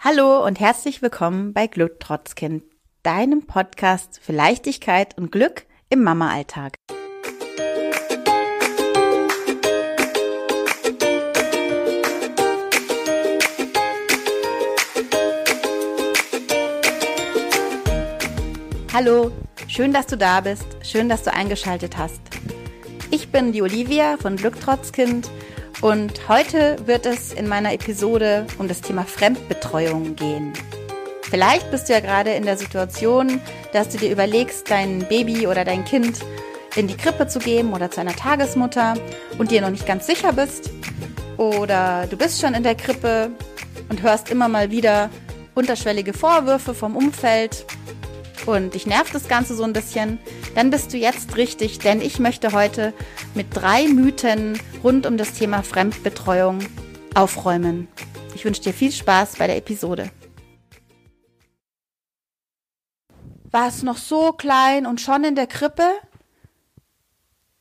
Hallo und herzlich willkommen bei Glücktrotzkind, deinem Podcast für Leichtigkeit und Glück im Mama-Alltag. Hallo, schön, dass du da bist, schön, dass du eingeschaltet hast. Ich bin die Olivia von Glücktrotzkind und heute wird es in meiner Episode um das Thema Fremdbetreuung gehen. Vielleicht bist du ja gerade in der Situation, dass du dir überlegst, dein Baby oder dein Kind in die Krippe zu geben oder zu einer Tagesmutter und dir noch nicht ganz sicher bist. Oder du bist schon in der Krippe und hörst immer mal wieder unterschwellige Vorwürfe vom Umfeld und dich nervt das Ganze so ein bisschen, dann bist du jetzt richtig, denn ich möchte heute mit drei Mythen rund um das Thema Fremdbetreuung aufräumen. Ich wünsche dir viel Spaß bei der Episode. War es noch so klein und schon in der Krippe?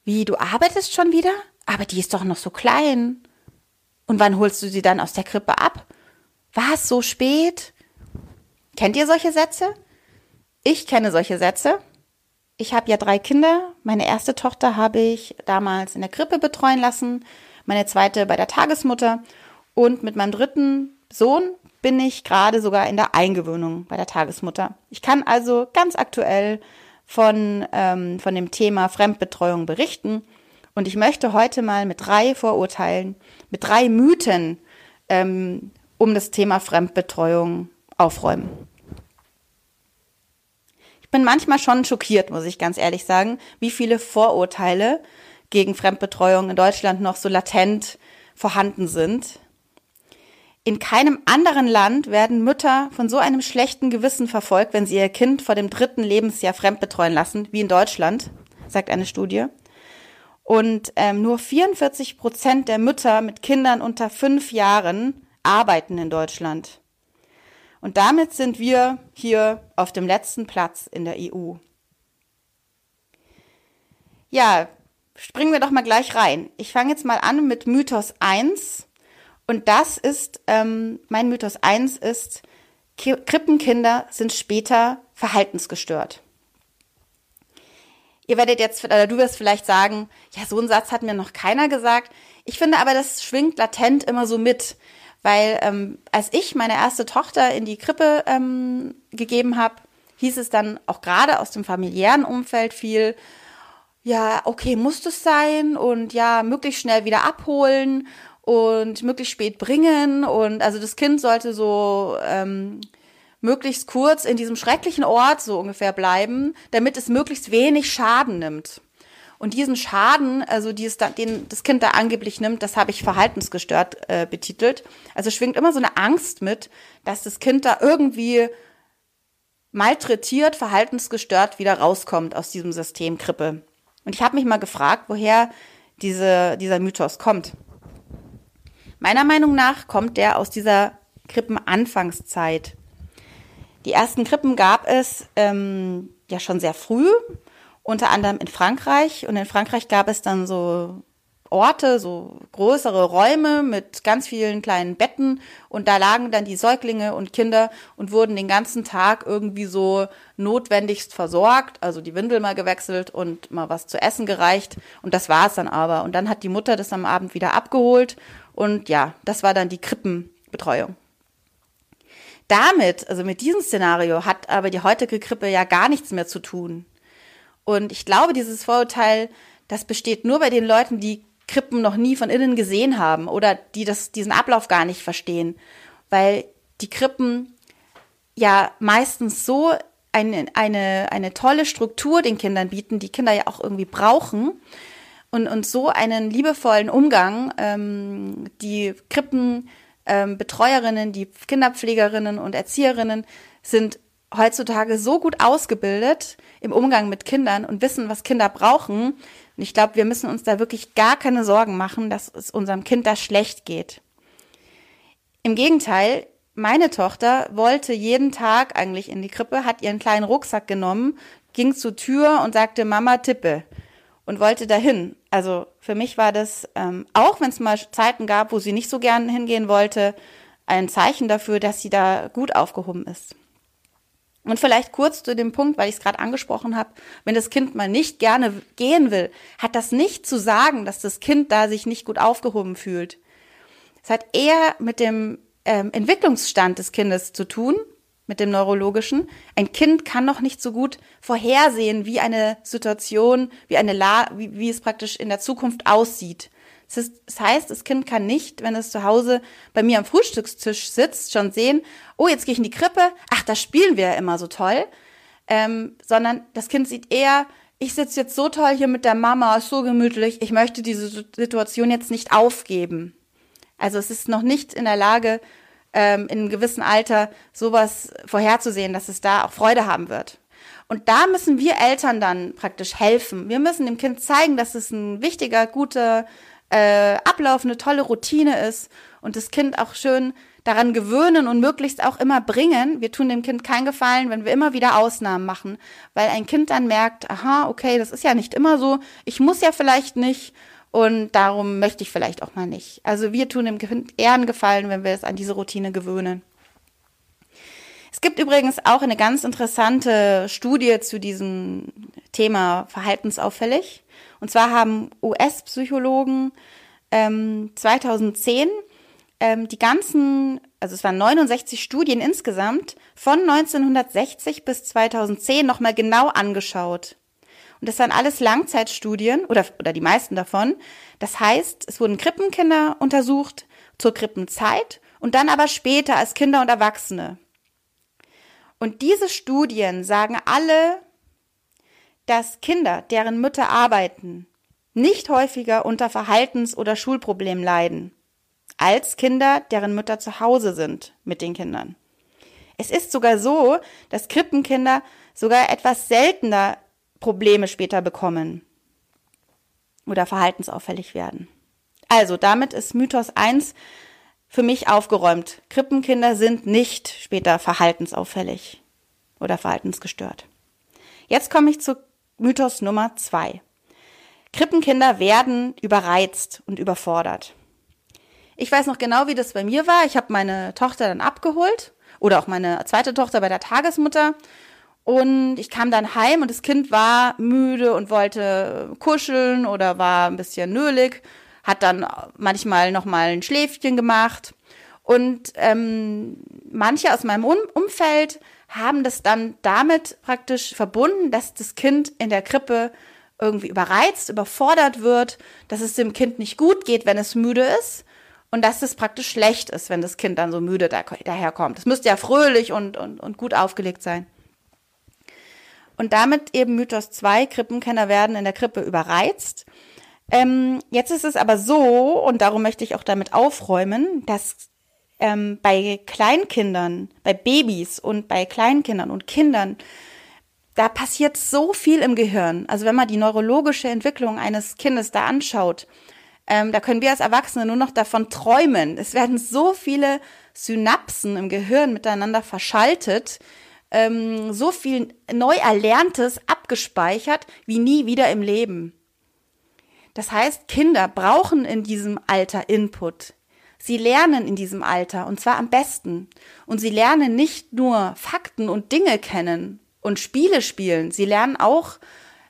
Wie, du arbeitest schon wieder? Aber die ist doch noch so klein. Und wann holst du sie dann aus der Krippe ab? War es so spät? Kennt ihr solche Sätze? Ich kenne solche Sätze. Ich habe ja drei Kinder. Meine erste Tochter habe ich damals in der Krippe betreuen lassen, meine zweite bei der Tagesmutter und mit meinem dritten Sohn bin ich gerade sogar in der Eingewöhnung bei der Tagesmutter. Ich kann also ganz aktuell von, ähm, von dem Thema Fremdbetreuung berichten und ich möchte heute mal mit drei Vorurteilen, mit drei Mythen ähm, um das Thema Fremdbetreuung aufräumen. Ich bin manchmal schon schockiert, muss ich ganz ehrlich sagen, wie viele Vorurteile gegen Fremdbetreuung in Deutschland noch so latent vorhanden sind. In keinem anderen Land werden Mütter von so einem schlechten Gewissen verfolgt, wenn sie ihr Kind vor dem dritten Lebensjahr fremdbetreuen lassen, wie in Deutschland, sagt eine Studie. Und ähm, nur 44 Prozent der Mütter mit Kindern unter fünf Jahren arbeiten in Deutschland. Und damit sind wir hier auf dem letzten Platz in der EU. Ja, springen wir doch mal gleich rein. Ich fange jetzt mal an mit Mythos 1. Und das ist, ähm, mein Mythos 1 ist, Krippenkinder sind später verhaltensgestört. Ihr werdet jetzt, oder du wirst vielleicht sagen, ja, so einen Satz hat mir noch keiner gesagt. Ich finde aber, das schwingt latent immer so mit weil ähm, als ich meine erste Tochter in die Krippe ähm, gegeben habe, hieß es dann auch gerade aus dem familiären Umfeld viel, ja, okay, muss das sein und ja, möglichst schnell wieder abholen und möglichst spät bringen und also das Kind sollte so ähm, möglichst kurz in diesem schrecklichen Ort so ungefähr bleiben, damit es möglichst wenig Schaden nimmt. Und diesen Schaden, also die es da, den das Kind da angeblich nimmt, das habe ich verhaltensgestört äh, betitelt. Also schwingt immer so eine Angst mit, dass das Kind da irgendwie malträtiert, verhaltensgestört wieder rauskommt aus diesem System Krippe. Und ich habe mich mal gefragt, woher diese, dieser Mythos kommt. Meiner Meinung nach kommt der aus dieser Krippenanfangszeit. Die ersten Krippen gab es ähm, ja schon sehr früh, unter anderem in Frankreich. Und in Frankreich gab es dann so Orte, so größere Räume mit ganz vielen kleinen Betten und da lagen dann die Säuglinge und Kinder und wurden den ganzen Tag irgendwie so notwendigst versorgt, also die Windel mal gewechselt und mal was zu essen gereicht und das war es dann aber. Und dann hat die Mutter das am Abend wieder abgeholt und ja, das war dann die Krippenbetreuung. Damit, also mit diesem Szenario, hat aber die heutige Krippe ja gar nichts mehr zu tun. Und ich glaube, dieses Vorurteil, das besteht nur bei den Leuten, die Krippen noch nie von innen gesehen haben oder die das, diesen Ablauf gar nicht verstehen. Weil die Krippen ja meistens so eine, eine, eine tolle Struktur den Kindern bieten, die Kinder ja auch irgendwie brauchen. Und, und so einen liebevollen Umgang, ähm, die Krippenbetreuerinnen, ähm, die Kinderpflegerinnen und Erzieherinnen sind heutzutage so gut ausgebildet im Umgang mit Kindern und wissen, was Kinder brauchen. Und ich glaube, wir müssen uns da wirklich gar keine Sorgen machen, dass es unserem Kind da schlecht geht. Im Gegenteil, meine Tochter wollte jeden Tag eigentlich in die Krippe, hat ihren kleinen Rucksack genommen, ging zur Tür und sagte, Mama tippe und wollte dahin. Also für mich war das, ähm, auch wenn es mal Zeiten gab, wo sie nicht so gern hingehen wollte, ein Zeichen dafür, dass sie da gut aufgehoben ist. Und vielleicht kurz zu dem Punkt, weil ich es gerade angesprochen habe, wenn das Kind mal nicht gerne gehen will, hat das nicht zu sagen, dass das Kind da sich nicht gut aufgehoben fühlt. Es hat eher mit dem ähm, Entwicklungsstand des Kindes zu tun, mit dem neurologischen. Ein Kind kann noch nicht so gut vorhersehen, wie eine Situation, wie eine La wie, wie es praktisch in der Zukunft aussieht. Das, heißt, das Kind kann nicht, wenn es zu Hause bei mir am Frühstückstisch sitzt, schon sehen, oh, jetzt gehe ich in die Krippe, ach, da spielen wir ja immer so toll, ähm, sondern das Kind sieht eher, ich sitze jetzt so toll hier mit der Mama, ist so gemütlich, ich möchte diese Situation jetzt nicht aufgeben. Also es ist noch nicht in der Lage, ähm, in einem gewissen Alter sowas vorherzusehen, dass es da auch Freude haben wird. Und da müssen wir Eltern dann praktisch helfen. Wir müssen dem Kind zeigen, dass es ein wichtiger, guter äh, Ablauf eine tolle Routine ist und das Kind auch schön daran gewöhnen und möglichst auch immer bringen. Wir tun dem Kind keinen Gefallen, wenn wir immer wieder Ausnahmen machen, weil ein Kind dann merkt, aha, okay, das ist ja nicht immer so, ich muss ja vielleicht nicht und darum möchte ich vielleicht auch mal nicht. Also wir tun dem Kind eher einen Gefallen, wenn wir es an diese Routine gewöhnen. Es gibt übrigens auch eine ganz interessante Studie zu diesem Thema verhaltensauffällig. Und zwar haben US-Psychologen ähm, 2010 ähm, die ganzen, also es waren 69 Studien insgesamt, von 1960 bis 2010 nochmal genau angeschaut. Und das waren alles Langzeitstudien oder, oder die meisten davon. Das heißt, es wurden Krippenkinder untersucht zur Krippenzeit und dann aber später als Kinder und Erwachsene. Und diese Studien sagen alle, dass Kinder, deren Mütter arbeiten, nicht häufiger unter Verhaltens- oder Schulproblemen leiden, als Kinder, deren Mütter zu Hause sind mit den Kindern. Es ist sogar so, dass Krippenkinder sogar etwas seltener Probleme später bekommen oder verhaltensauffällig werden. Also damit ist Mythos 1 für mich aufgeräumt. Krippenkinder sind nicht später verhaltensauffällig oder verhaltensgestört. Jetzt komme ich zu Mythos Nummer zwei. Krippenkinder werden überreizt und überfordert. Ich weiß noch genau, wie das bei mir war. Ich habe meine Tochter dann abgeholt oder auch meine zweite Tochter bei der Tagesmutter und ich kam dann heim und das Kind war müde und wollte kuscheln oder war ein bisschen nölig, hat dann manchmal noch mal ein Schläfchen gemacht und ähm, manche aus meinem um Umfeld haben das dann damit praktisch verbunden, dass das Kind in der Krippe irgendwie überreizt, überfordert wird, dass es dem Kind nicht gut geht, wenn es müde ist und dass es praktisch schlecht ist, wenn das Kind dann so müde da, daherkommt. Es müsste ja fröhlich und, und, und gut aufgelegt sein. Und damit eben Mythos 2, Krippenkenner werden in der Krippe überreizt. Ähm, jetzt ist es aber so, und darum möchte ich auch damit aufräumen, dass ähm, bei Kleinkindern, bei Babys und bei Kleinkindern und Kindern, da passiert so viel im Gehirn. Also wenn man die neurologische Entwicklung eines Kindes da anschaut, ähm, da können wir als Erwachsene nur noch davon träumen. Es werden so viele Synapsen im Gehirn miteinander verschaltet, ähm, so viel neu Erlerntes abgespeichert wie nie wieder im Leben. Das heißt, Kinder brauchen in diesem Alter Input. Sie lernen in diesem Alter und zwar am besten. Und sie lernen nicht nur Fakten und Dinge kennen und Spiele spielen, sie lernen auch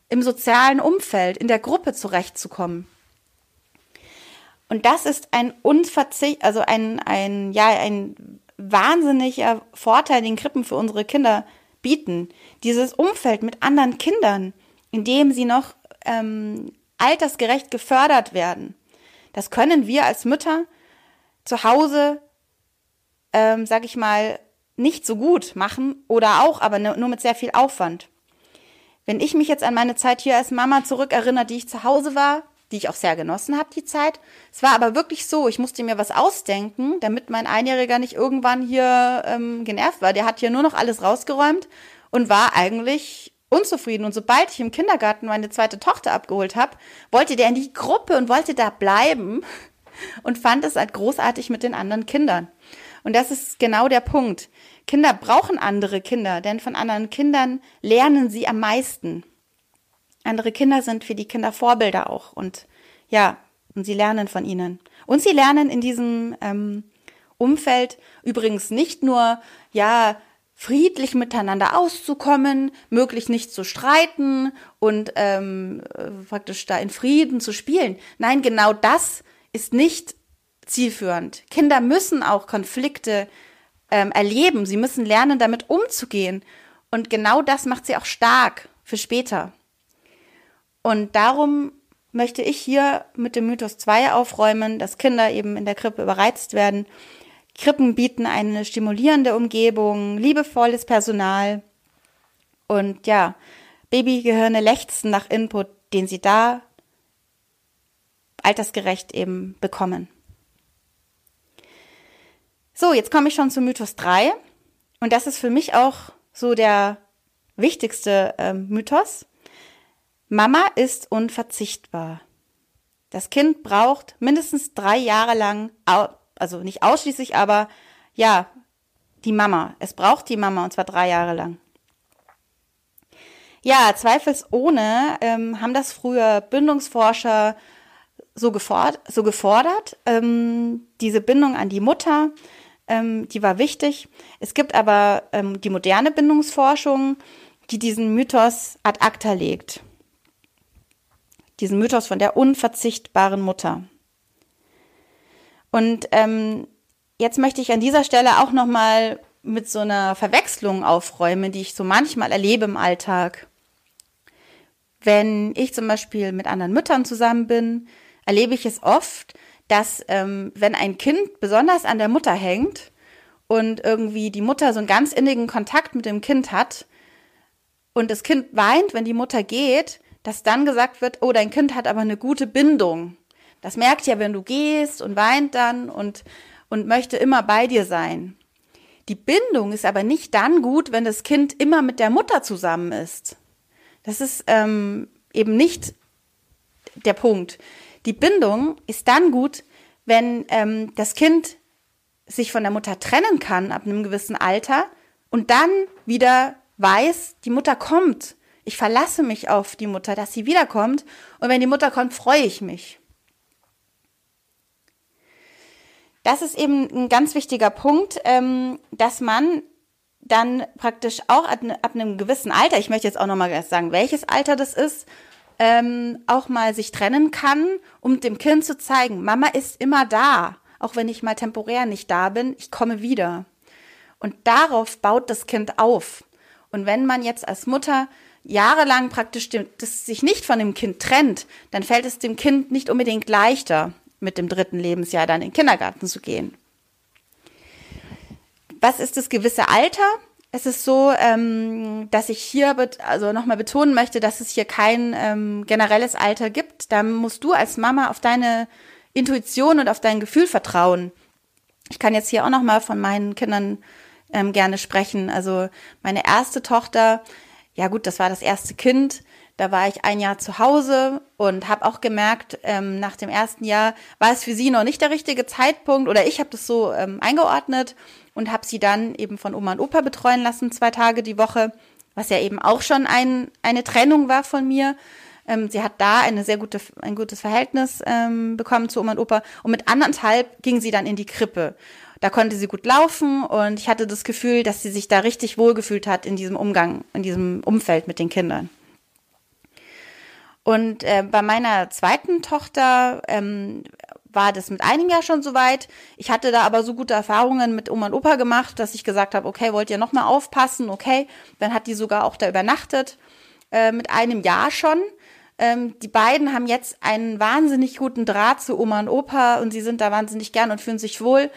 im sozialen Umfeld, in der Gruppe zurechtzukommen. Und das ist ein unverzicht, also ein, ein, ja, ein wahnsinniger Vorteil, den Krippen für unsere Kinder bieten. Dieses Umfeld mit anderen Kindern, in dem sie noch ähm, altersgerecht gefördert werden. Das können wir als Mütter zu Hause, ähm, sag ich mal, nicht so gut machen oder auch, aber nur mit sehr viel Aufwand. Wenn ich mich jetzt an meine Zeit hier als Mama zurückerinnere, die ich zu Hause war, die ich auch sehr genossen habe, die Zeit. Es war aber wirklich so, ich musste mir was ausdenken, damit mein Einjähriger nicht irgendwann hier ähm, genervt war. Der hat hier nur noch alles rausgeräumt und war eigentlich unzufrieden. Und sobald ich im Kindergarten meine zweite Tochter abgeholt habe, wollte der in die Gruppe und wollte da bleiben und fand es halt großartig mit den anderen Kindern. Und das ist genau der Punkt. Kinder brauchen andere Kinder, denn von anderen Kindern lernen sie am meisten. Andere Kinder sind für die Kinder Vorbilder auch und ja, und sie lernen von ihnen. Und sie lernen in diesem ähm, Umfeld übrigens nicht nur, ja, friedlich miteinander auszukommen, möglich nicht zu streiten und ähm, praktisch da in Frieden zu spielen. Nein, genau das ist nicht zielführend. Kinder müssen auch Konflikte ähm, erleben. Sie müssen lernen, damit umzugehen. Und genau das macht sie auch stark für später. Und darum möchte ich hier mit dem Mythos 2 aufräumen, dass Kinder eben in der Krippe überreizt werden Krippen bieten eine stimulierende Umgebung, liebevolles Personal und ja, Babygehirne lechzen nach Input, den sie da altersgerecht eben bekommen. So, jetzt komme ich schon zu Mythos 3 und das ist für mich auch so der wichtigste äh, Mythos. Mama ist unverzichtbar. Das Kind braucht mindestens drei Jahre lang also nicht ausschließlich, aber ja, die Mama. Es braucht die Mama und zwar drei Jahre lang. Ja, zweifelsohne ähm, haben das früher Bindungsforscher so, gefordert, so gefordert. Ähm, diese Bindung an die Mutter, ähm, die war wichtig. Es gibt aber ähm, die moderne Bindungsforschung, die diesen Mythos ad acta legt. Diesen Mythos von der unverzichtbaren Mutter. Und ähm, jetzt möchte ich an dieser Stelle auch noch mal mit so einer Verwechslung aufräumen, die ich so manchmal erlebe im Alltag. Wenn ich zum Beispiel mit anderen Müttern zusammen bin, erlebe ich es oft, dass ähm, wenn ein Kind besonders an der Mutter hängt und irgendwie die Mutter so einen ganz innigen Kontakt mit dem Kind hat und das Kind weint, wenn die Mutter geht, dass dann gesagt wird, oh, dein Kind hat aber eine gute Bindung. Das merkt ja, wenn du gehst und weint dann und, und möchte immer bei dir sein. Die Bindung ist aber nicht dann gut, wenn das Kind immer mit der Mutter zusammen ist. Das ist ähm, eben nicht der Punkt. Die Bindung ist dann gut, wenn ähm, das Kind sich von der Mutter trennen kann ab einem gewissen Alter und dann wieder weiß, die Mutter kommt. Ich verlasse mich auf die Mutter, dass sie wiederkommt. Und wenn die Mutter kommt, freue ich mich. das ist eben ein ganz wichtiger Punkt, ähm, dass man dann praktisch auch ab, ab, einem gewissen Alter, ich möchte jetzt auch nochmal sagen, welches Alter das ist, ähm, auch mal sich trennen kann, um dem Kind zu zeigen, Mama ist immer da, auch wenn ich mal temporär nicht da bin, ich komme wieder. Und darauf baut das Kind auf. Und wenn man jetzt als Mutter jahrelang praktisch dem, das sich nicht von dem Kind trennt, dann fällt es dem Kind nicht unbedingt leichter mit dem dritten Lebensjahr dann in den Kindergarten zu gehen. Was ist das gewisse Alter? Es ist so, ähm, dass ich hier also nochmal betonen möchte, dass es hier kein ähm, generelles Alter gibt. Da musst du als Mama auf deine Intuition und auf dein Gefühl vertrauen. Ich kann jetzt hier auch nochmal von meinen Kindern ähm, gerne sprechen. Also meine erste Tochter, ja gut, das war das erste Kind. Da war ich ein Jahr zu Hause und habe auch gemerkt, ähm, nach dem ersten Jahr war es für sie noch nicht der richtige Zeitpunkt oder ich habe das so ähm, eingeordnet und habe sie dann eben von Oma und Opa betreuen lassen, zwei Tage die Woche, was ja eben auch schon ein, eine Trennung war von mir. Ähm, sie hat da eine sehr gute, ein gutes Verhältnis ähm, bekommen zu Oma und Opa und mit anderthalb ging sie dann in die Krippe. Da konnte sie gut laufen und ich hatte das Gefühl, dass sie sich da richtig wohlgefühlt hat in diesem Umgang, in diesem Umfeld mit den Kindern. Und äh, bei meiner zweiten Tochter ähm, war das mit einem Jahr schon soweit. Ich hatte da aber so gute Erfahrungen mit Oma und Opa gemacht, dass ich gesagt habe, okay, wollt ihr nochmal aufpassen? Okay, dann hat die sogar auch da übernachtet. Äh, mit einem Jahr schon. Ähm, die beiden haben jetzt einen wahnsinnig guten Draht zu Oma und Opa und sie sind da wahnsinnig gern und fühlen sich wohl.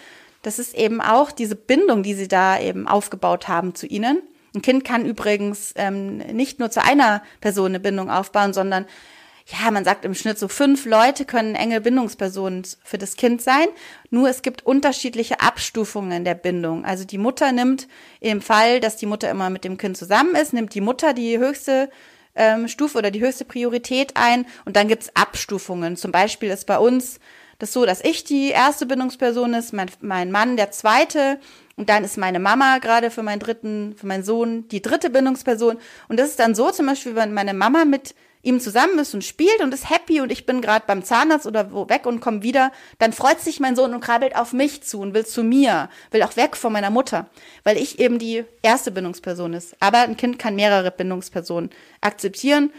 Das ist eben auch diese Bindung, die sie da eben aufgebaut haben zu ihnen. Ein Kind kann übrigens ähm, nicht nur zu einer Person eine Bindung aufbauen, sondern ja, man sagt im Schnitt so fünf Leute können enge Bindungspersonen für das Kind sein. Nur es gibt unterschiedliche Abstufungen der Bindung. Also die Mutter nimmt im Fall, dass die Mutter immer mit dem Kind zusammen ist, nimmt die Mutter die höchste ähm, Stufe oder die höchste Priorität ein und dann gibt's Abstufungen. Zum Beispiel ist bei uns das so, dass ich die erste Bindungsperson ist, mein, mein Mann der zweite und dann ist meine Mama gerade für meinen dritten, für meinen Sohn die dritte Bindungsperson. Und das ist dann so zum Beispiel, wenn meine Mama mit ihm zusammen ist und spielt und ist happy und ich bin gerade beim Zahnarzt oder wo weg und komme wieder, dann freut sich mein Sohn und krabbelt auf mich zu und will zu mir, will auch weg von meiner Mutter, weil ich eben die erste Bindungsperson ist. Aber ein Kind kann mehrere Bindungspersonen akzeptieren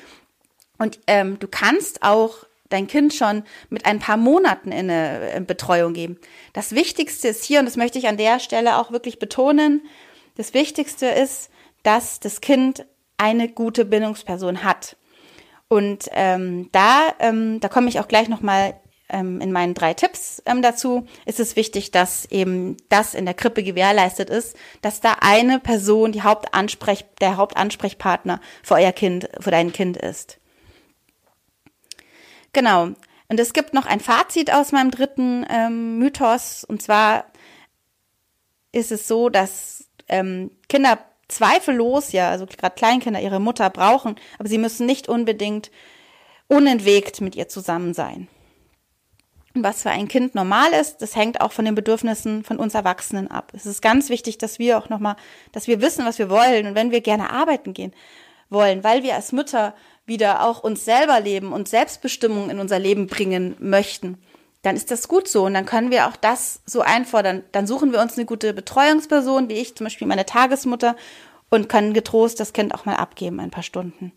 und ähm, du kannst auch dein Kind schon mit ein paar Monaten in eine Betreuung geben. Das Wichtigste ist hier, und das möchte ich an der Stelle auch wirklich betonen, das Wichtigste ist, dass das Kind eine gute Bindungsperson hat. Und ähm, da, ähm, da komme ich auch gleich nochmal ähm, in meinen drei Tipps ähm, dazu, ist es wichtig, dass eben das in der Krippe gewährleistet ist, dass da eine Person die Hauptansprech, der Hauptansprechpartner für euer Kind, für dein Kind ist. Genau. Und es gibt noch ein Fazit aus meinem dritten ähm, Mythos. Und zwar ist es so, dass ähm, Kinder zweifellos, ja, also gerade Kleinkinder ihre Mutter brauchen, aber sie müssen nicht unbedingt unentwegt mit ihr zusammen sein. Und was für ein Kind normal ist, das hängt auch von den Bedürfnissen von uns Erwachsenen ab. Es ist ganz wichtig, dass wir auch nochmal, dass wir wissen, was wir wollen und wenn wir gerne arbeiten gehen wollen, weil wir als Mütter wieder auch uns selber leben und Selbstbestimmung in unser Leben bringen möchten, dann ist das gut so und dann können wir auch das so einfordern. Dann suchen wir uns eine gute Betreuungsperson, wie ich zum Beispiel meine Tagesmutter, und können getrost das Kind auch mal abgeben, ein paar Stunden.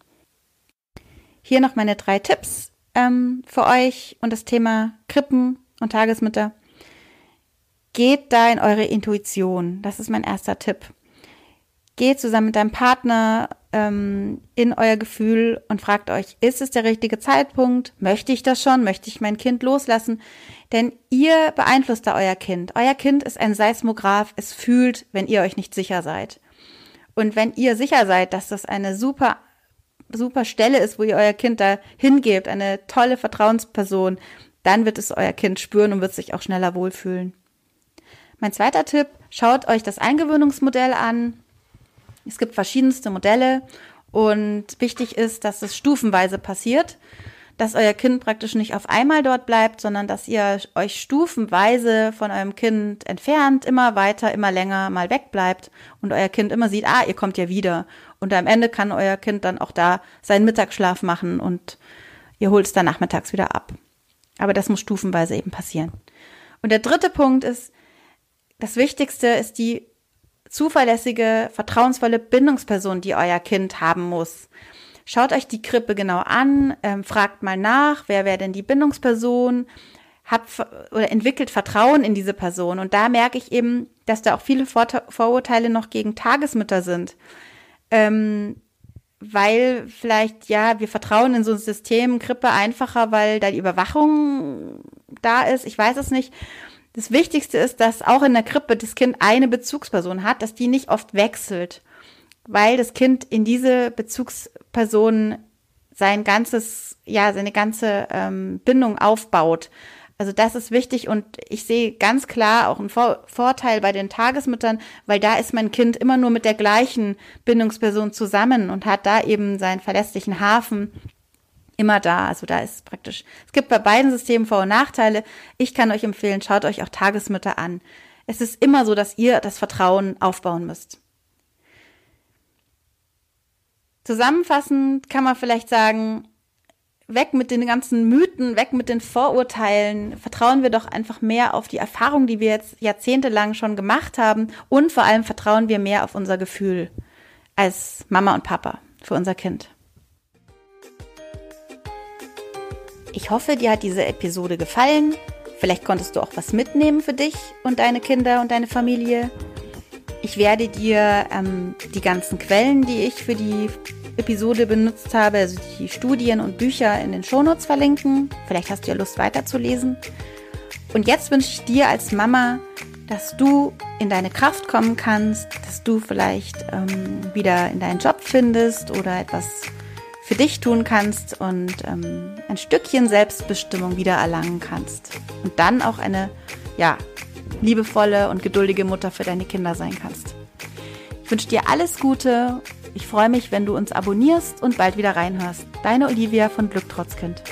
Hier noch meine drei Tipps ähm, für euch und das Thema Krippen und Tagesmütter. Geht da in eure Intuition. Das ist mein erster Tipp. Geht zusammen mit deinem Partner ähm, in euer Gefühl und fragt euch, ist es der richtige Zeitpunkt? Möchte ich das schon? Möchte ich mein Kind loslassen? Denn ihr beeinflusst da euer Kind. Euer Kind ist ein Seismograph. Es fühlt, wenn ihr euch nicht sicher seid. Und wenn ihr sicher seid, dass das eine super, super Stelle ist, wo ihr euer Kind da hingebt, eine tolle Vertrauensperson, dann wird es euer Kind spüren und wird sich auch schneller wohlfühlen. Mein zweiter Tipp, schaut euch das Eingewöhnungsmodell an. Es gibt verschiedenste Modelle und wichtig ist, dass es stufenweise passiert, dass euer Kind praktisch nicht auf einmal dort bleibt, sondern dass ihr euch stufenweise von eurem Kind entfernt, immer weiter, immer länger mal wegbleibt und euer Kind immer sieht, ah, ihr kommt ja wieder. Und am Ende kann euer Kind dann auch da seinen Mittagsschlaf machen und ihr holt es dann nachmittags wieder ab. Aber das muss stufenweise eben passieren. Und der dritte Punkt ist, das Wichtigste ist die zuverlässige, vertrauensvolle Bindungsperson, die euer Kind haben muss. Schaut euch die Krippe genau an, ähm, fragt mal nach, wer wäre denn die Bindungsperson, habt oder entwickelt Vertrauen in diese Person. Und da merke ich eben, dass da auch viele Vor Vorurteile noch gegen Tagesmütter sind. Ähm, weil vielleicht, ja, wir vertrauen in so ein System Krippe einfacher, weil da die Überwachung da ist. Ich weiß es nicht. Das Wichtigste ist, dass auch in der Krippe das Kind eine Bezugsperson hat, dass die nicht oft wechselt, weil das Kind in diese Bezugsperson sein ganzes, ja, seine ganze ähm, Bindung aufbaut. Also das ist wichtig und ich sehe ganz klar auch einen Vor Vorteil bei den Tagesmüttern, weil da ist mein Kind immer nur mit der gleichen Bindungsperson zusammen und hat da eben seinen verlässlichen Hafen immer da. Also da ist praktisch, es gibt bei beiden Systemen Vor- und Nachteile. Ich kann euch empfehlen, schaut euch auch Tagesmütter an. Es ist immer so, dass ihr das Vertrauen aufbauen müsst. Zusammenfassend kann man vielleicht sagen, weg mit den ganzen Mythen, weg mit den Vorurteilen. Vertrauen wir doch einfach mehr auf die Erfahrung, die wir jetzt jahrzehntelang schon gemacht haben. Und vor allem vertrauen wir mehr auf unser Gefühl als Mama und Papa für unser Kind. Ich hoffe, dir hat diese Episode gefallen. Vielleicht konntest du auch was mitnehmen für dich und deine Kinder und deine Familie. Ich werde dir ähm, die ganzen Quellen, die ich für die Episode benutzt habe, also die Studien und Bücher in den Shownotes verlinken. Vielleicht hast du ja Lust weiterzulesen. Und jetzt wünsche ich dir als Mama, dass du in deine Kraft kommen kannst, dass du vielleicht ähm, wieder in deinen Job findest oder etwas für dich tun kannst und ähm, ein Stückchen Selbstbestimmung wieder erlangen kannst. Und dann auch eine, ja, liebevolle und geduldige Mutter für deine Kinder sein kannst. Ich wünsche dir alles Gute. Ich freue mich, wenn du uns abonnierst und bald wieder reinhörst. Deine Olivia von Glück trotz Kind.